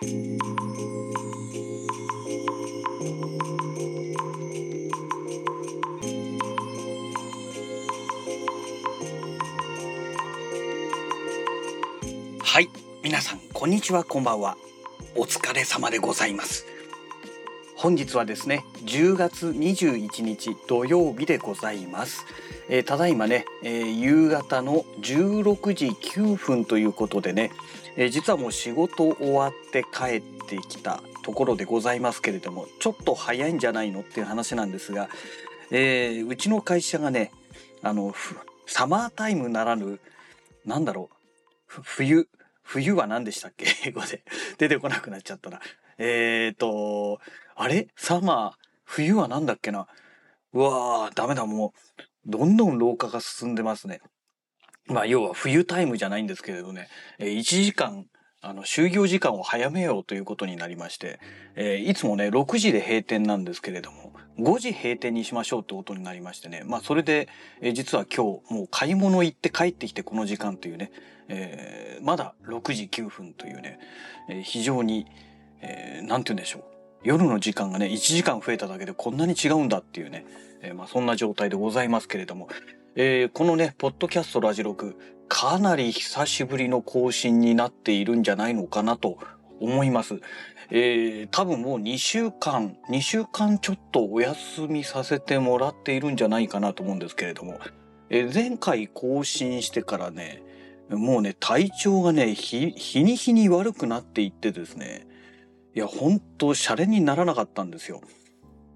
はい皆さんこんにちはこんばんは。お疲れ様でございます。本日はですね10月21日土曜日でございます、えー、ただいまね、えー、夕方の16時9分ということでね、えー、実はもう仕事終わって帰ってきたところでございますけれどもちょっと早いんじゃないのっていう話なんですが、えうちの会社がねあのサマータイムならぬなんだろう冬冬は何でしたっけ？英語で出てこなくなっちゃったな。えーと、あれ？サマー、冬は何だっけなうわー、ダメだ、もう、どんどん老化が進んでますね。まあ、要は冬タイムじゃないんですけれどね、えー、1時間、あの、就業時間を早めようということになりまして、えー、いつもね、6時で閉店なんですけれども、5時閉店にしましょうってことになりましてね、まあ、それで、えー、実は今日、もう買い物行って帰ってきてこの時間というね、えー、まだ6時9分というね、えー、非常に、えー、なんて言うんでしょう。夜の時間がね、1時間増えただけでこんなに違うんだっていうね、えー、まあそんな状態でございますけれども、えー、このね、ポッドキャストラジログ、かなり久しぶりの更新になっているんじゃないのかなと思います。えー、多分もう2週間、2週間ちょっとお休みさせてもらっているんじゃないかなと思うんですけれども、えー、前回更新してからね、もうね、体調がね、日、日に日に悪くなっていってですね、いや、本当シャレにならなかったんですよ。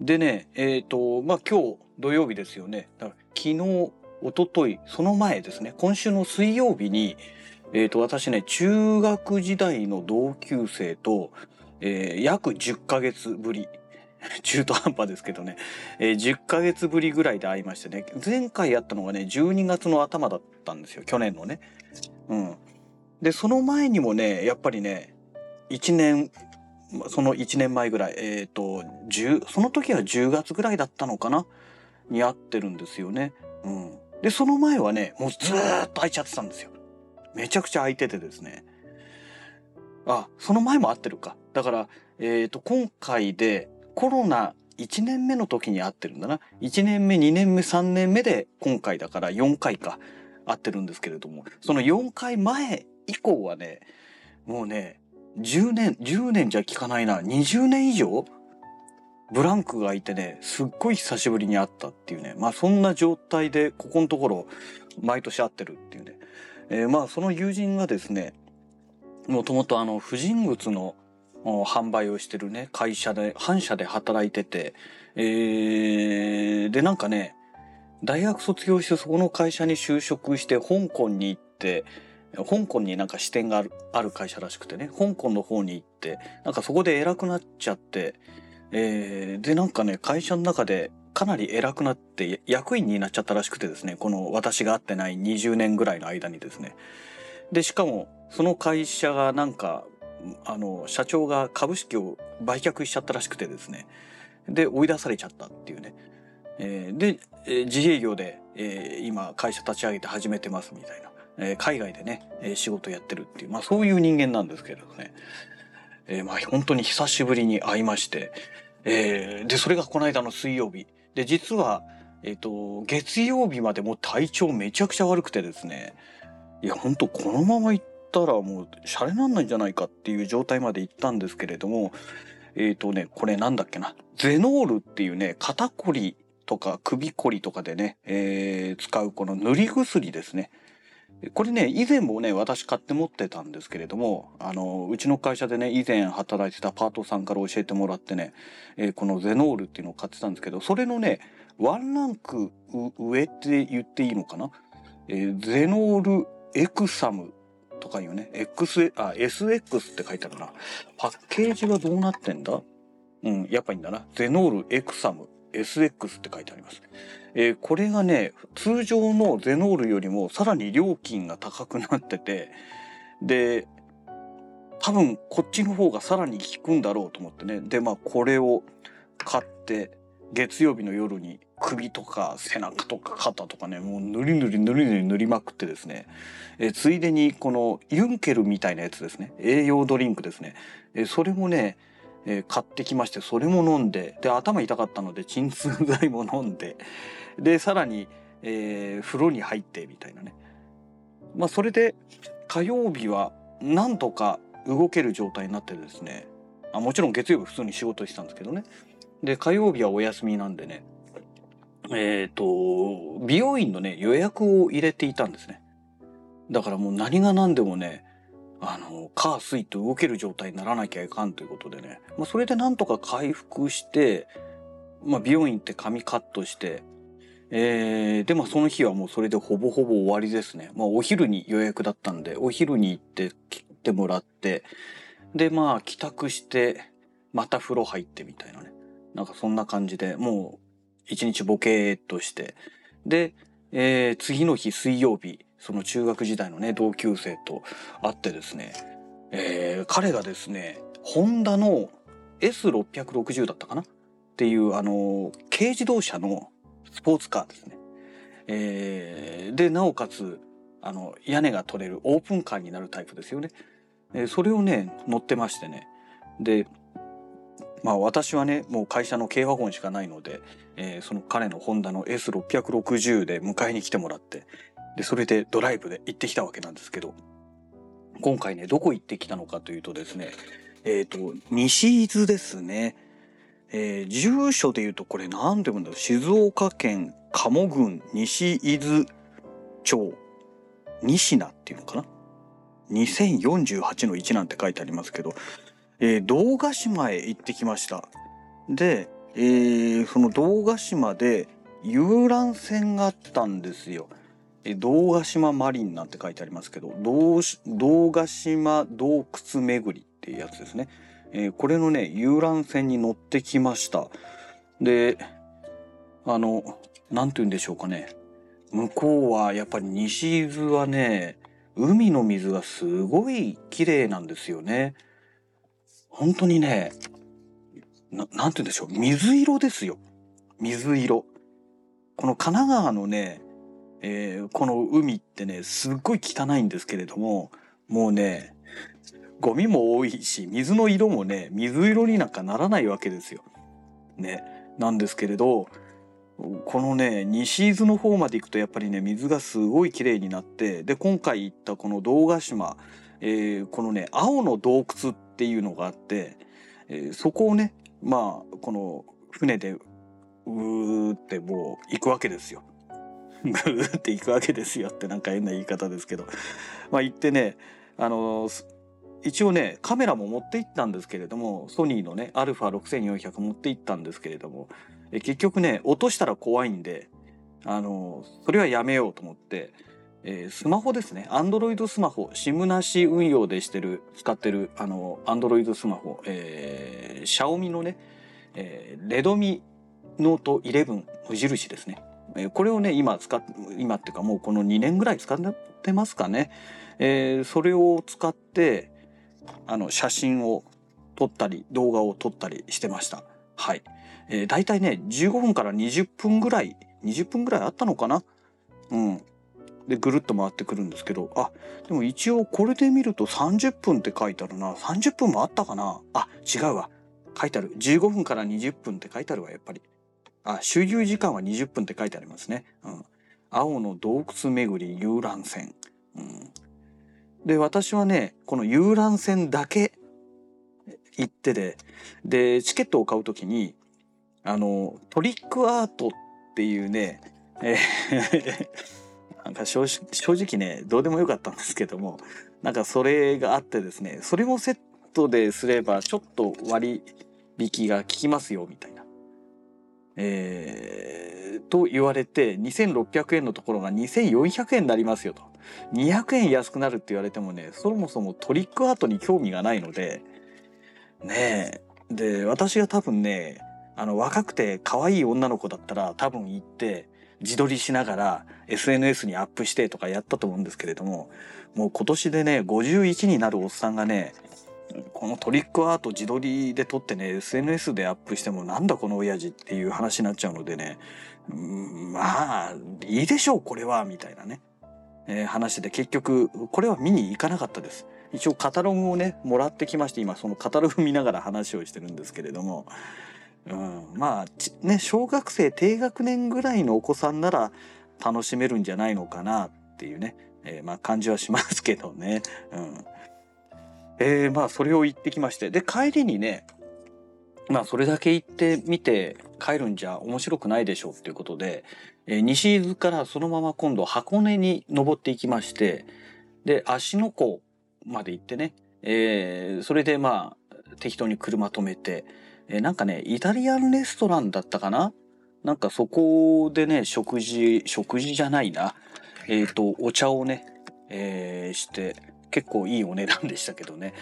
でね、えっ、ー、と、まあ、今日土曜日ですよね。だから昨日、一昨日その前ですね、今週の水曜日に、えっ、ー、と、私ね、中学時代の同級生と、えー、約10ヶ月ぶり、中途半端ですけどね、えー、10ヶ月ぶりぐらいで会いましてね、前回やったのがね、12月の頭だったんですよ、去年のね。うん。で、その前にもね、やっぱりね、1年、その1年前ぐらい、えっ、ー、と、10、その時は10月ぐらいだったのかな？に会ってるんですよね。うん。で、その前はね、もうずーっと空いちゃってたんですよ。めちゃくちゃ空いててですね。あ、その前も会ってるか。だから、えっ、ー、と、今回でコロナ1年目の時に会ってるんだな。1年目、2年目、3年目で今回だから4回か。合ってるんですけれども、その4回前以降はね、もうね、10年、10年じゃ効かないな、20年以上？ブランクがいてね、すっごい久しぶりに会ったっていうね、まあそんな状態でここのところ毎年会ってるっていうね。えー、まあその友人がですね、もともとあの、婦人靴の販売をしてるね、会社で、反社で働いてて、えー、でなんかね、大学卒業してそこの会社に就職して香港に行って香港になんか支店があるある会社らしくてね香港の方に行ってなんかそこで偉くなっちゃって、えー、でなんかね会社の中でかなり偉くなって役員になっちゃったらしくてですねこの私が会ってない20年ぐらいの間にですね。でしかもその会社がなんかあの社長が株式を売却しちゃったらしくてですね。で追い出されちゃったっていうね。えー、で、えー、自営業で、えー、今会社立ち上げて始めてますみたいな、え、海外でね、え、仕事やってるっていう、まあそういう人間なんですけれどね、えー、まあ本当に久しぶりに会いまして、えー、で、それがこの間の水曜日。で、実は、えっ、ー、と、月曜日までもう体調めちゃくちゃ悪くてですね、いや、本当このまま行ったらもう、シャレなんないんじゃないかっていう状態まで行ったんですけれども、えっ、ー、とね、これなんだっけな、ゼノールっていうね、肩こりとか首こりとかでね、えー、使うこの塗り薬ですね。これね、以前もね、私買って持ってたんですけれども、あの、うちの会社でね、以前働いてたパートさんから教えてもらってね、えー、このゼノールっていうのを買ってたんですけど、それのね、ワンランク上って言っていいのかな、えー、ゼノールエクサムとかいうね、X、あ、SX って書いてあるな。パッケージはどうなってんだ？うん、やっぱいいんだな。ゼノールエクサム。SX って書いてあります。えー、これがね、通常のゼノールよりもさらに料金が高くなってて、で、多分こっちの方がさらに効くんだろうと思ってね。で、まあこれを買って月曜日の夜に首とか背中とか肩とかねもう塗り塗り塗り塗り塗りまくってですね、えついでにこのユンケルみたいなやつですね栄養ドリンクですね、えそれもね、え買ってきましてそれも飲んでで頭痛かったので鎮痛剤も飲んででさらに、えー、風呂に入ってみたいなね。まあそれで火曜日はなんとか動ける状態になってですね。あもちろん月曜日普通に仕事してたんですけどね。で火曜日はお休みなんでね。えっ、ー、と美容院のね予約を入れていたんですね。だからもう何が何でもねあの、火水と動ける状態にならなきゃいかんということでね。まあ、それでなんとか回復して、まあ、美容院って髪カットして、えー、で、まあ、その日はもうそれでほぼほぼ終わりですね。まあ、お昼に予約だったんで、お昼に行って切ってもらって、で、まあ、帰宅して、また風呂入ってみたいなね。なんかそんな感じで、もう、一日ボケーっとして、で、えー、次の日水曜日、その中学時代のね、同級生と会ってですね、えー、彼がですね、ホンダの S660 だったかな？っていう、あの、軽自動車のスポーツカーですね。えー、で、なおかつ、あの、屋根が取れるオープンカーになるタイプですよね。え、それをね、乗ってましてね。で、まあ私はね、もう会社の軽ワゴンしかないので、えー、その彼のホンダの S660 で迎えに来てもらって、で、それでドライブで行ってきたわけなんですけど、今回ね、どこ行ってきたのかというとですね、えっ、ー、と、西伊豆ですね。えー、住所で言うとこれ何て読むんだろう。静岡県鴨郡西伊豆町西名っていうのかな ?2048 の1なんて書いてありますけど、えー、道ヶ島へ行ってきました。で、えー、その道ヶ島で遊覧船があったんですよ。堂ヶ島マリンなんて書いてありますけど、堂ヶ島洞窟巡りっていうやつですね。えー、これのね、遊覧船に乗ってきました。で、あの、なんて言うんでしょうかね。向こうはやっぱり西伊豆はね、海の水がすごい綺麗なんですよね。本当にね、ななんて言うんでしょう。水色ですよ。水色。この神奈川のね、えー、この海ってね、すっごい汚いんですけれども、もうね、ゴミも多いし、水の色もね、水色になんかならないわけですよ。ね。なんですけれど、このね、西伊豆の方まで行くとやっぱりね、水がすごい綺麗になって、で、今回行ったこの堂ヶ島、えー、このね、青の洞窟っていうのがあって、えー、そこをね、まあ、この船で、うーってもう行くわけですよ。ぐーって行くわけですよってなんか変な言い方ですけど。まあ行ってね、あの一応ね、カメラも持って行ったんですけれども、ソニーのね、α6400 持って行ったんですけれども、え結局ね、落としたら怖いんで、あのそれはやめようと思って、えー、スマホですね。アンドロイドスマホ、SIM なし運用でしてる、使ってる、あの、アンドロイドスマホ、えー、シャオミのね、えー、レドミノート11無印ですね。これをね、今使っ、今っていうかもうこの2年ぐらい使ってますかね。えー、それを使って、あの、写真を撮ったり、動画を撮ったりしてました。はい。えー、大体ね、15分から20分ぐらい、20分ぐらいあったのかなうん。で、ぐるっと回ってくるんですけど、あ、でも一応これで見ると30分って書いてあるな。30分もあったかなあ、違うわ。書いてある。15分から20分って書いてあるわ、やっぱり。あ、周遊時間は20分って書いてありますね。うん。青の洞窟巡り遊覧船。うん。で、私はね、この遊覧船だけ行ってで、で、チケットを買うときに、あの、トリックアートっていうね、えなんか正直ね、どうでもよかったんですけども、なんかそれがあってですね、それもセットですればちょっと割引が効きますよ、みたいな。えー、と言われて2600円のところが2400円になりますよと。200円安くなるって言われてもね、そもそもトリックアートに興味がないので、ねえ。で、私が多分ね、あの若くて可愛い女の子だったら多分行って自撮りしながら SNS にアップしてとかやったと思うんですけれども、もう今年でね、51になるおっさんがね、このトリックアート自撮りで撮ってね SNS でアップしてもなんだこの親父っていう話になっちゃうのでねうんまあ、いいでしょう、これは、みたいなね、えー話で結局、これは見に行かなかったです。一応カタログをね、もらってきまして、今そのカタログ見ながら話をしてるんですけれども、うん、まあ、ね、小学生低学年ぐらいのお子さんなら楽しめるんじゃないのかなっていうね、えーまあ感じはしますけどね。うん。えーまあそれを言ってきまして。で、帰りにね、まあそれだけ行ってみて帰るんじゃ面白くないでしょうっていうことで、えー西伊豆からそのまま今度箱根に登っていきまして、で、芦ノ湖まで行ってね、えーそれでまあ適当に車止めて、えーなんかね、イタリアンレストランだったかな？なんかそこでね、食事、食事じゃないな。えっ、と、お茶をね、えーして、結構いいお値段でしたけどね。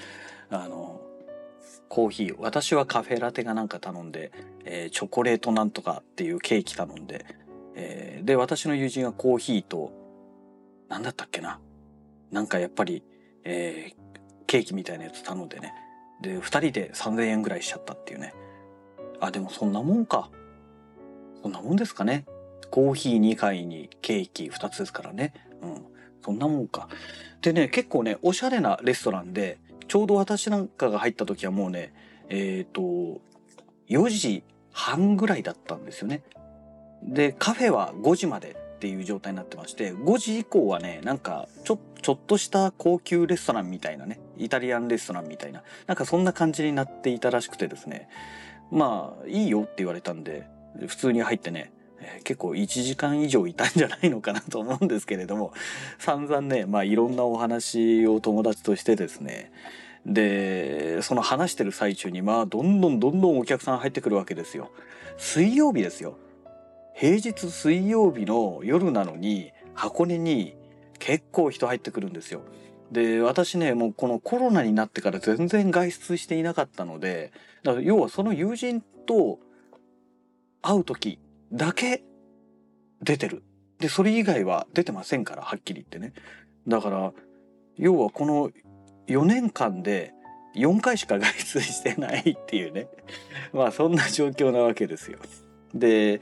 あの、コーヒー、私はカフェラテがなんか頼んで、えーチョコレートなんとかっていうケーキ頼んで、えーで、私の友人はコーヒーと、なんだったっけな。なんかやっぱり、えーケーキみたいなやつ頼んでね。で、二人で3000円ぐらいしちゃったっていうね。あ、でもそんなもんか。そんなもんですかね。コーヒー2杯にケーキ2つですからね。うん。そんなもんか。でね、結構ね、おしゃれなレストランで、ちょうど私なんかが入った時はもうね、えっ、と、4時半ぐらいだったんですよね。で、カフェは5時までっていう状態になってまして、5時以降はね、なんか、ちょ、ちょっとした高級レストランみたいなね、イタリアンレストランみたいな、なんかそんな感じになっていたらしくてですね、まあ、いいよって言われたんで、普通に入ってね、結構1時間以上いたんじゃないのかなと思うんですけれども、散々ね、まあいろんなお話を友達としてですね、で、その話してる最中に、まあどんどんどんどんお客さん入ってくるわけですよ。水曜日ですよ。平日水曜日の夜なのに、箱根に結構人入ってくるんですよ。で、私ね、もうこのコロナになってから全然外出していなかったので、だから要はその友人と会う時だけ出てる。で、それ以外は出てませんから、はっきり言ってね。だから、要はこの4年間で4回しか外出してないっていうね。まあそんな状況なわけですよ。で、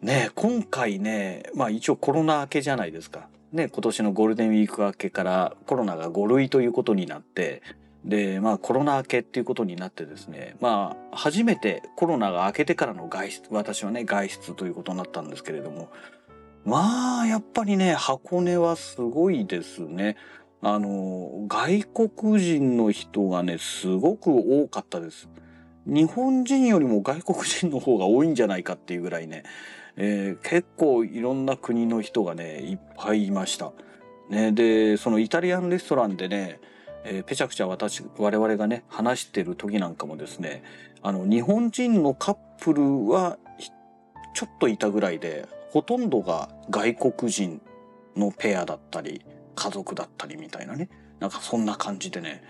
ね、今回ね、まあ一応コロナ明けじゃないですか。ね、今年のゴールデンウィーク明けからコロナが5類ということになって、で、まあコロナ明けっていうことになってですね、まあ初めてコロナが明けてからの外出、私はね、外出ということになったんですけれども、まあやっぱりね、箱根はすごいですね。あの、外国人の人がね、すごく多かったです。日本人よりも外国人の方が多いんじゃないかっていうぐらいね、えー結構いろんな国の人がね、いっぱいいました。ね、で、そのイタリアンレストランでね、えーペチャクチャ私、我々がね、話してる時なんかもですね、あの、日本人のカップルはちょっといたぐらいで、ほとんどが外国人のペアだったり、家族だったりみたいなね。なんかそんな感じでね、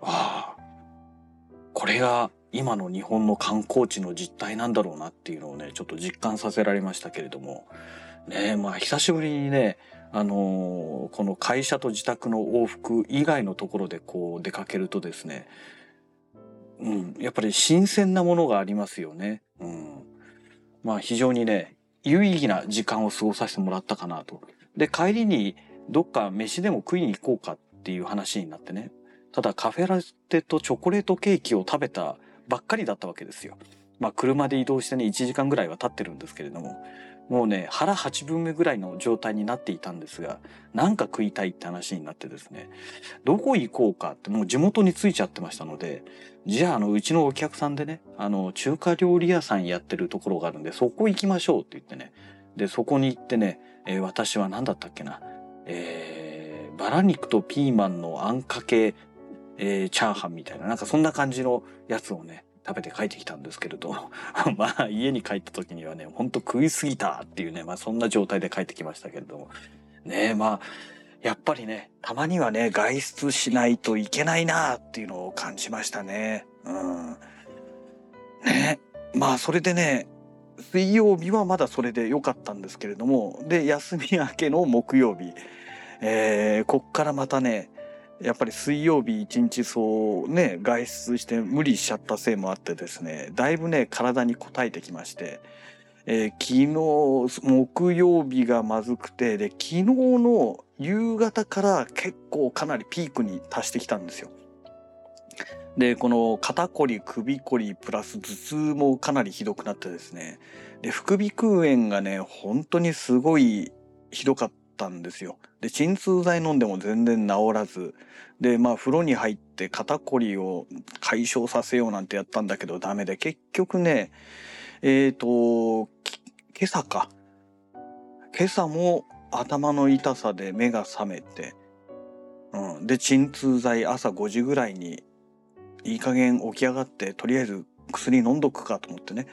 ああ、これが今の日本の観光地の実態なんだろうなっていうのをね、ちょっと実感させられましたけれども、ねえ、まあ久しぶりにね、あのこの会社と自宅の往復以外のところでこう出かけるとですね、うん、やっぱり新鮮なものがありますよね。うん。まあ非常にね、有意義な時間を過ごさせてもらったかなと。で、帰りにどっか飯でも食いに行こうかっていう話になってね。ただカフェラテとチョコレートケーキを食べたばっかりだったわけですよ。まあ車で移動してね、1時間ぐらいは経ってるんですけれども、もうね、腹8分目ぐらいの状態になっていたんですが、なんか食いたいって話になってですね、どこ行こうかってもう地元に着いちゃってましたので、じゃああの、うちのお客さんでね、あの、中華料理屋さんやってるところがあるんで、そこ行きましょうって言ってね、で、そこに行ってね、えー私は何だったっけな、えー、バラ肉とピーマンのあんかけ、えーチャーハンみたいな、なんかそんな感じのやつをね、食べて帰ってきたんですけれど、まあ家に帰った時にはね、ほんと食いすぎたっていうね、まあそんな状態で帰ってきましたけれども、ねえ、まあ、やっぱりね、たまにはね、外出しないといけないなっていうのを感じましたね。うん。ねまあそれでね、水曜日はまだそれで良かったんですけれども、で、休み明けの木曜日、えー、こっからまたね、やっぱり水曜日一日そうね、外出して無理しちゃったせいもあってですね、だいぶね、体に応えてきまして、えー昨日木曜日がまずくてで昨日の夕方から結構かなりピークに達してきたんですよ。でこの肩こり首こりプラス頭痛もかなりひどくなってですねで副鼻腔炎がね本当にすごいひどかったんですよ。で鎮痛剤飲んでも全然治らず。でまあ風呂に入って肩こりを解消させようなんてやったんだけどダメで。結局ねえっ、と今朝か。今朝も頭の痛さで目が覚めて、うん、で鎮痛剤朝5時ぐらいにいい加減起き上がってとりあえず薬飲んどくかと思ってね、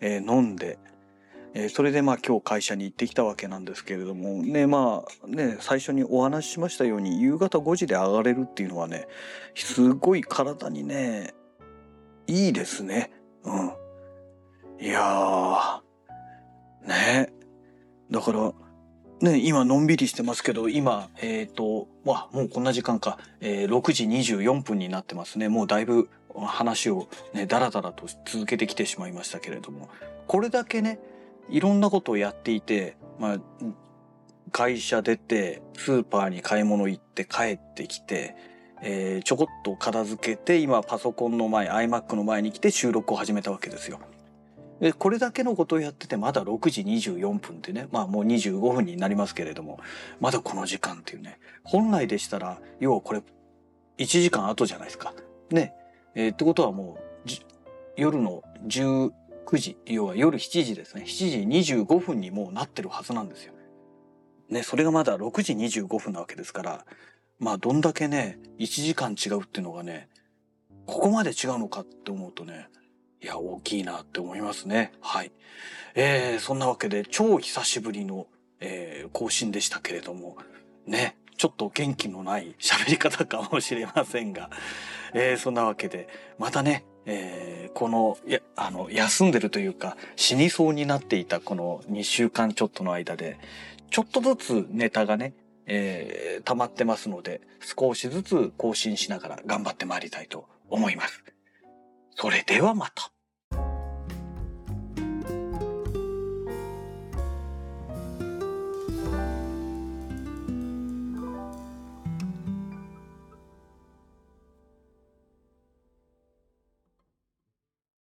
えー飲んで、えーそれでまあ今日会社に行ってきたわけなんですけれどもねまあね最初にお話ししましたように夕方5時で上がれるっていうのはねすごい体にねいいですね。うん。いやーね。だからね今のんびりしてますけど今えっ、とわもうこんな時間か、えー6時24分になってますね。もうだいぶ話をねダラダラと続けてきてしまいましたけれども。これだけねいろんなことをやっていてまあ会社出てスーパーに買い物行って帰ってきて、えーちょこっと片付けて今パソコンの前 iMac の前に来て収録を始めたわけですよ。でこれだけのことをやっててまだ6時24分でねまあもう25分になりますけれどもまだこの時間っていうね本来でしたら要はこれ1時間後じゃないですか。ね。えーってことはもう夜の9時要は夜7時ですね7時25分にもうなってるはずなんですよ。ねそれがまだ6時25分なわけですからまあどんだけね1時間違うっていうのがねここまで違うのかって思うとねいや大きいなって思いますね。はい。えーそんなわけで超久しぶりの、えー更新でしたけれどもねちょっと元気のない喋り方かもしれませんが、えーそんなわけでまたね、えーこのやあの休んでるというか死にそうになっていたこの2週間ちょっとの間でちょっとずつネタがね、えー溜まってますので少しずつ更新しながら頑張ってまいりたいと思います。それではまた。